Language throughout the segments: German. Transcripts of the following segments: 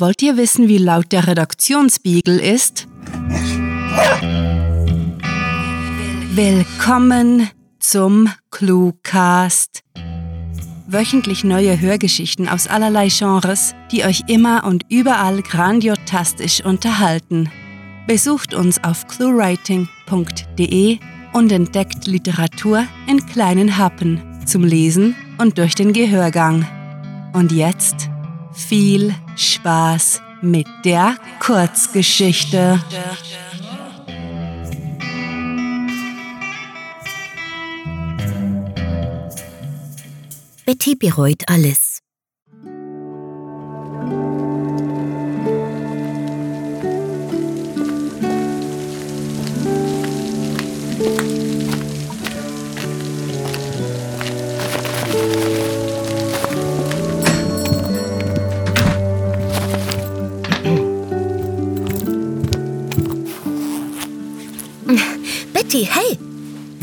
Wollt ihr wissen, wie laut der Redaktionsbeagle ist? Willkommen zum Cluecast. Wöchentlich neue Hörgeschichten aus allerlei Genres, die euch immer und überall grandiotastisch unterhalten. Besucht uns auf cluewriting.de und entdeckt Literatur in kleinen Happen zum Lesen und durch den Gehörgang. Und jetzt viel Spaß mit der Kurzgeschichte. Betty bereut alles.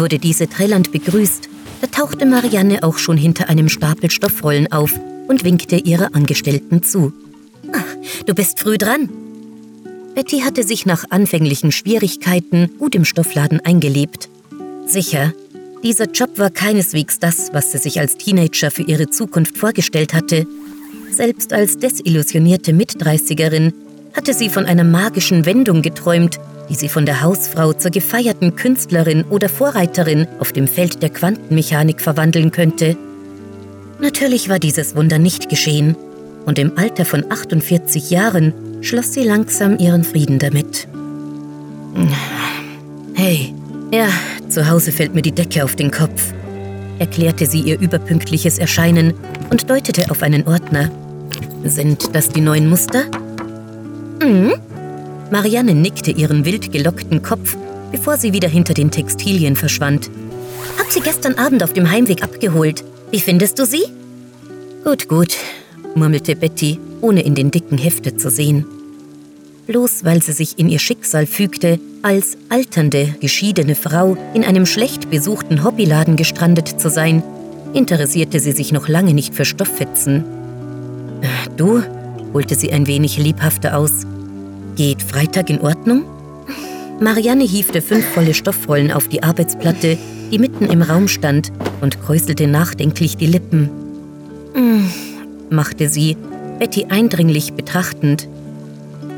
Wurde diese trällernd begrüßt. Da tauchte Marianne auch schon hinter einem Stapel Stoffrollen auf und winkte ihrer Angestellten zu. Ach, du bist früh dran. Betty hatte sich nach anfänglichen Schwierigkeiten gut im Stoffladen eingelebt. Sicher, dieser Job war keineswegs das, was sie sich als Teenager für ihre Zukunft vorgestellt hatte. Selbst als desillusionierte Mitdreißigerin hatte sie von einer magischen Wendung geträumt, die sie von der Hausfrau zur gefeierten Künstlerin oder Vorreiterin auf dem Feld der Quantenmechanik verwandeln könnte. Natürlich war dieses Wunder nicht geschehen, und im Alter von 48 Jahren schloss sie langsam ihren Frieden damit. Hey, ja, zu Hause fällt mir die Decke auf den Kopf, erklärte sie ihr überpünktliches Erscheinen und deutete auf einen Ordner. Sind das die neuen Muster? Mhm, Marianne nickte ihren wild gelockten Kopf, bevor sie wieder hinter den Textilien verschwand. Hab sie gestern Abend auf dem Heimweg abgeholt. Wie findest du sie? Gut, gut, murmelte Betty, ohne in den dicken Hefte zu sehen. Bloß weil sie sich in ihr Schicksal fügte, als alternde, geschiedene Frau in einem schlecht besuchten Hobbyladen gestrandet zu sein, interessierte sie sich noch lange nicht für Stofffetzen. Du, holte sie ein wenig lebhafter aus, Geht Freitag in Ordnung? Marianne hiefte fünf volle Stoffrollen auf die Arbeitsplatte, die mitten im Raum stand, und kräuselte nachdenklich die Lippen. Hm, machte sie, Betty eindringlich betrachtend.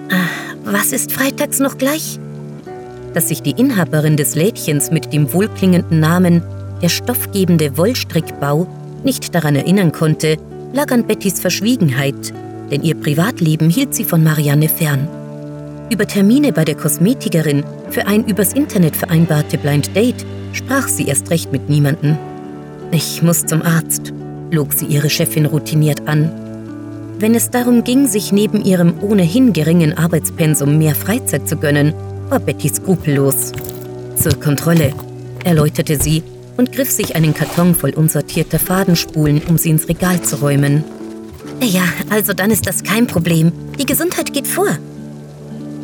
Ah, was ist freitags noch gleich? Dass sich die Inhaberin des Lädchens mit dem wohlklingenden Namen der stoffgebende Wollstrickbau nicht daran erinnern konnte, lag an Bettys Verschwiegenheit, denn ihr Privatleben hielt sie von Marianne fern. Über Termine bei der Kosmetikerin für ein übers Internet vereinbarte Blind Date sprach sie erst recht mit niemanden. Ich muss zum Arzt, log sie ihre Chefin routiniert an. Wenn es darum ging, sich neben ihrem ohnehin geringen Arbeitspensum mehr Freizeit zu gönnen, war Betty skrupellos. Zur Kontrolle, erläuterte sie und griff sich einen Karton voll unsortierter Fadenspulen, um sie ins Regal zu räumen. Ja, also dann ist das kein Problem. Die Gesundheit geht vor,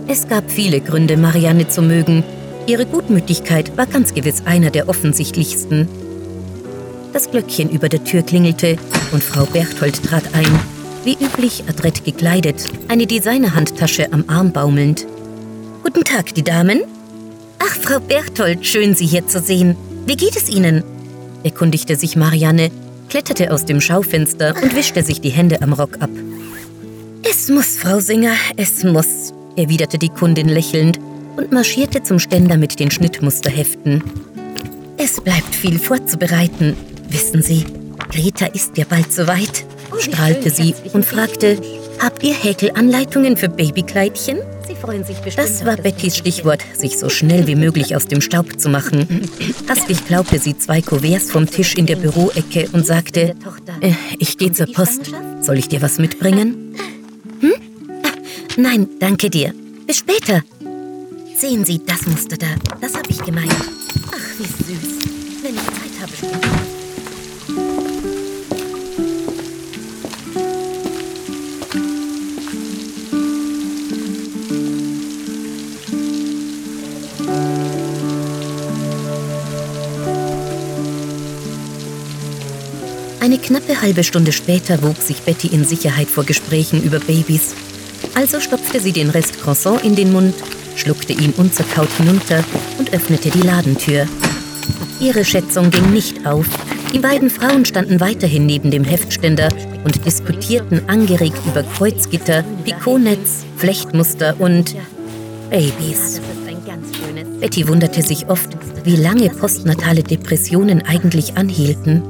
es gab viele Gründe, Marianne zu mögen. Ihre Gutmütigkeit war ganz gewiss einer der offensichtlichsten. Das Glöckchen über der Tür klingelte und Frau Berchthold trat ein, wie üblich adrett gekleidet, eine Designerhandtasche am Arm baumelnd. Guten Tag, die Damen. Ach, Frau Berchthold, schön, Sie hier zu sehen. Wie geht es Ihnen? erkundigte sich Marianne, kletterte aus dem Schaufenster und wischte sich die Hände am Rock ab. Es muss, Frau Singer, es muss, erwiderte die Kundin lächelnd und marschierte zum Ständer mit den Schnittmusterheften. Es bleibt viel vorzubereiten, wissen Sie. Greta ist ja bald soweit, oh, strahlte sie und fragte, Habt ihr Häkelanleitungen für Babykleidchen? Das war Bettys Stichwort, sich so schnell wie möglich aus dem Staub zu machen. Hastig klaubte sie zwei Kuverts vom Tisch in der Büroecke und sagte, äh, ich gehe zur Post. Soll ich dir was mitbringen? Nein, danke dir. Bis später. Sehen Sie, das Muster da. Das habe ich gemeint. Ach, wie süß. Wenn ich Zeit habe, später. Eine knappe halbe Stunde später wog sich Betty in Sicherheit vor Gesprächen über Babys Also stopfte sie den Rest Croissant in den Mund, schluckte ihn unzerkaut hinunter und öffnete die Ladentür. Ihre Schätzung ging nicht auf. Die beiden Frauen standen weiterhin neben dem Heftständer und diskutierten angeregt über Kreuzgitter, Pikonetz, Flechtmuster und Babys. Betty wunderte sich oft, wie lange postnatale Depressionen eigentlich anhielten.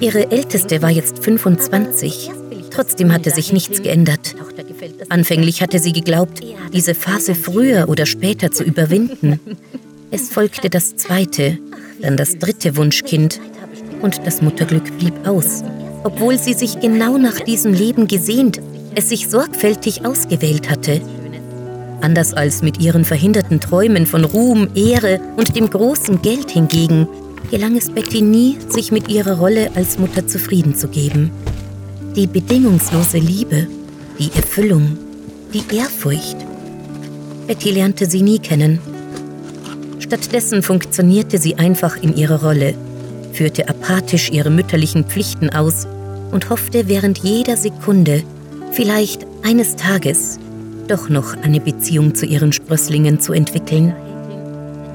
Ihre älteste war jetzt 25. Trotzdem hatte sich nichts geändert. Anfänglich hatte sie geglaubt, diese Phase früher oder später zu überwinden. Es folgte das zweite, dann das dritte Wunschkind und das Mutterglück blieb aus, obwohl sie sich genau nach diesem Leben gesehnt, es sich sorgfältig ausgewählt hatte. Anders als mit ihren verhinderten Träumen von Ruhm, Ehre und dem großen Geld hingegen, gelang es Betty nie, sich mit ihrer Rolle als Mutter zufrieden zu geben. Die bedingungslose Liebe, die Erfüllung, die Ehrfurcht. Betty lernte sie nie kennen. Stattdessen funktionierte sie einfach in ihrer Rolle, führte apathisch ihre mütterlichen Pflichten aus und hoffte während jeder Sekunde, vielleicht eines Tages, doch noch eine Beziehung zu ihren Sprösslingen zu entwickeln.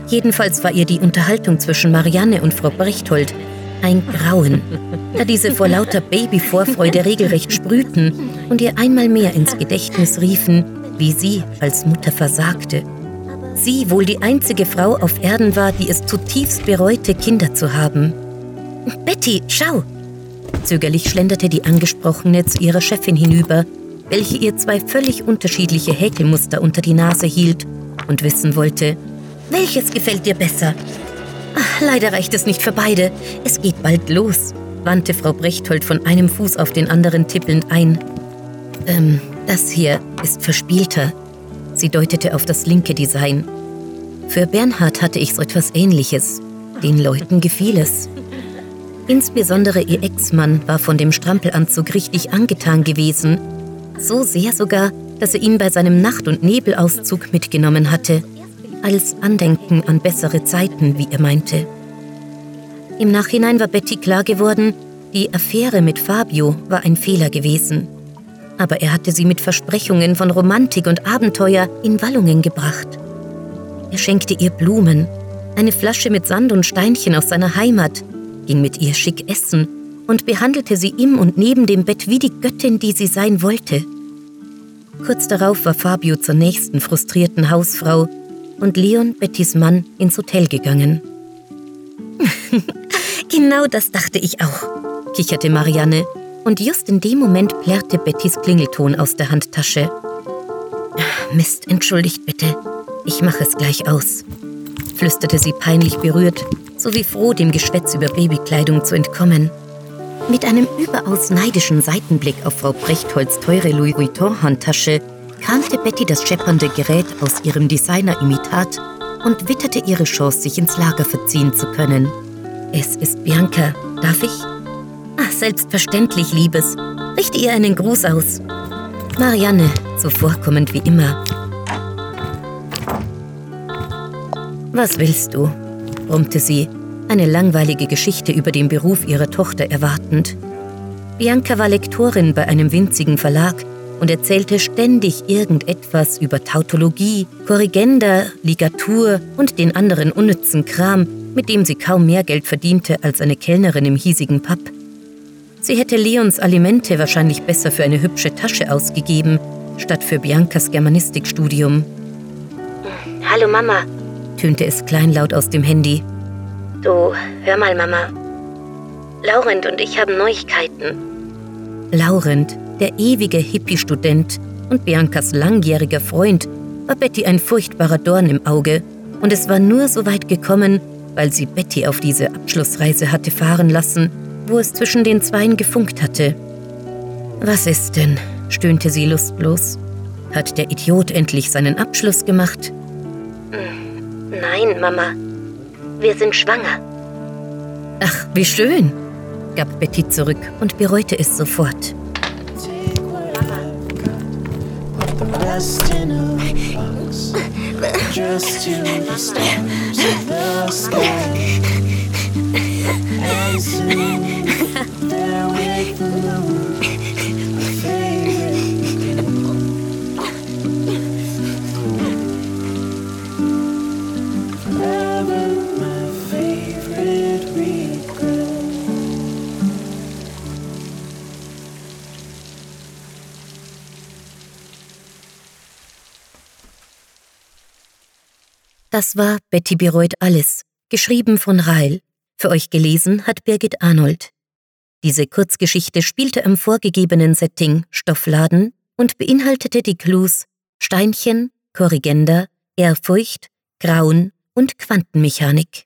Jedenfalls war ihr die Unterhaltung zwischen Marianne und Frau Brechthold ein Grauen, da diese vor lauter Babyvorfreude regelrecht sprühten und ihr einmal mehr ins Gedächtnis riefen, wie sie als Mutter versagte. Sie wohl die einzige Frau auf Erden war, die es zutiefst bereute, Kinder zu haben. Betty, schau! Zögerlich schlenderte die Angesprochene zu ihrer Chefin hinüber, welche ihr zwei völlig unterschiedliche Häkelmuster unter die Nase hielt und wissen wollte, welches gefällt dir besser? Leider reicht es nicht für beide. Es geht bald los, wandte Frau Brechthold von einem Fuß auf den anderen tippelnd ein. Ähm, das hier ist verspielter. Sie deutete auf das linke Design. Für Bernhard hatte ich so etwas ähnliches. Den Leuten gefiel es. Insbesondere ihr Ex-Mann war von dem Strampelanzug richtig angetan gewesen. So sehr sogar, dass er ihn bei seinem Nacht- und Nebelauszug mitgenommen hatte als Andenken an bessere Zeiten, wie er meinte. Im Nachhinein war Betty klar geworden, die Affäre mit Fabio war ein Fehler gewesen. Aber er hatte sie mit Versprechungen von Romantik und Abenteuer in Wallungen gebracht. Er schenkte ihr Blumen, eine Flasche mit Sand und Steinchen aus seiner Heimat, ging mit ihr schick essen und behandelte sie im und neben dem Bett wie die Göttin, die sie sein wollte. Kurz darauf war Fabio zur nächsten frustrierten Hausfrau und Leon, Bettys Mann, ins Hotel gegangen. genau das dachte ich auch, kicherte Marianne, und just in dem Moment plärrte Bettys Klingelton aus der Handtasche. Mist, entschuldigt bitte, ich mache es gleich aus, flüsterte sie peinlich berührt, sowie froh, dem Geschwätz über Babykleidung zu entkommen. Mit einem überaus neidischen Seitenblick auf Frau Brechtholz teure Louis Vuitton-Handtasche kramte Betty das scheppernde Gerät aus ihrem Designer-Imitat und witterte ihre Chance, sich ins Lager verziehen zu können. Es ist Bianca. Darf ich? Ach, selbstverständlich, Liebes. Richte ihr einen Gruß aus. Marianne, so vorkommend wie immer. Was willst du? brummte sie, eine langweilige Geschichte über den Beruf ihrer Tochter erwartend. Bianca war Lektorin bei einem winzigen Verlag und erzählte ständig irgendetwas über Tautologie, Korrigenda, Ligatur und den anderen unnützen Kram, mit dem sie kaum mehr Geld verdiente als eine Kellnerin im hiesigen Pub. Sie hätte Leons Alimente wahrscheinlich besser für eine hübsche Tasche ausgegeben, statt für Biancas Germanistikstudium. Hallo Mama, tönte es kleinlaut aus dem Handy. Du, hör mal, Mama. Laurent und ich haben Neuigkeiten. Laurent, der ewige Hippie-Student und Biancas langjähriger Freund, war Betty ein furchtbarer Dorn im Auge, und es war nur so weit gekommen, weil sie Betty auf diese Abschlussreise hatte fahren lassen, wo es zwischen den Zweien gefunkt hatte. Was ist denn? stöhnte sie lustlos. Hat der Idiot endlich seinen Abschluss gemacht? Nein, Mama. Wir sind schwanger. Ach, wie schön, gab Betty zurück und bereute es sofort. Best in a box. Just to the stars of the sky. And soon there with the moon. Das war Betty bereut alles, geschrieben von Rail. Für euch gelesen hat Birgit Arnold. Diese Kurzgeschichte spielte im vorgegebenen Setting Stoffladen und beinhaltete die Clues Steinchen, Korrigender, Ehrfurcht, Grauen und Quantenmechanik.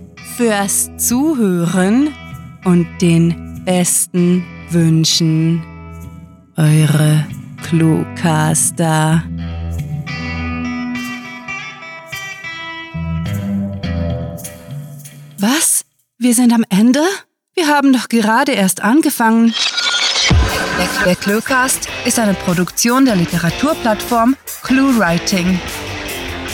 fürs Zuhören und den besten Wünschen. Eure Cluecaster. Was? Wir sind am Ende? Wir haben doch gerade erst angefangen. Der Cluecast ist eine Produktion der Literaturplattform ClueWriting.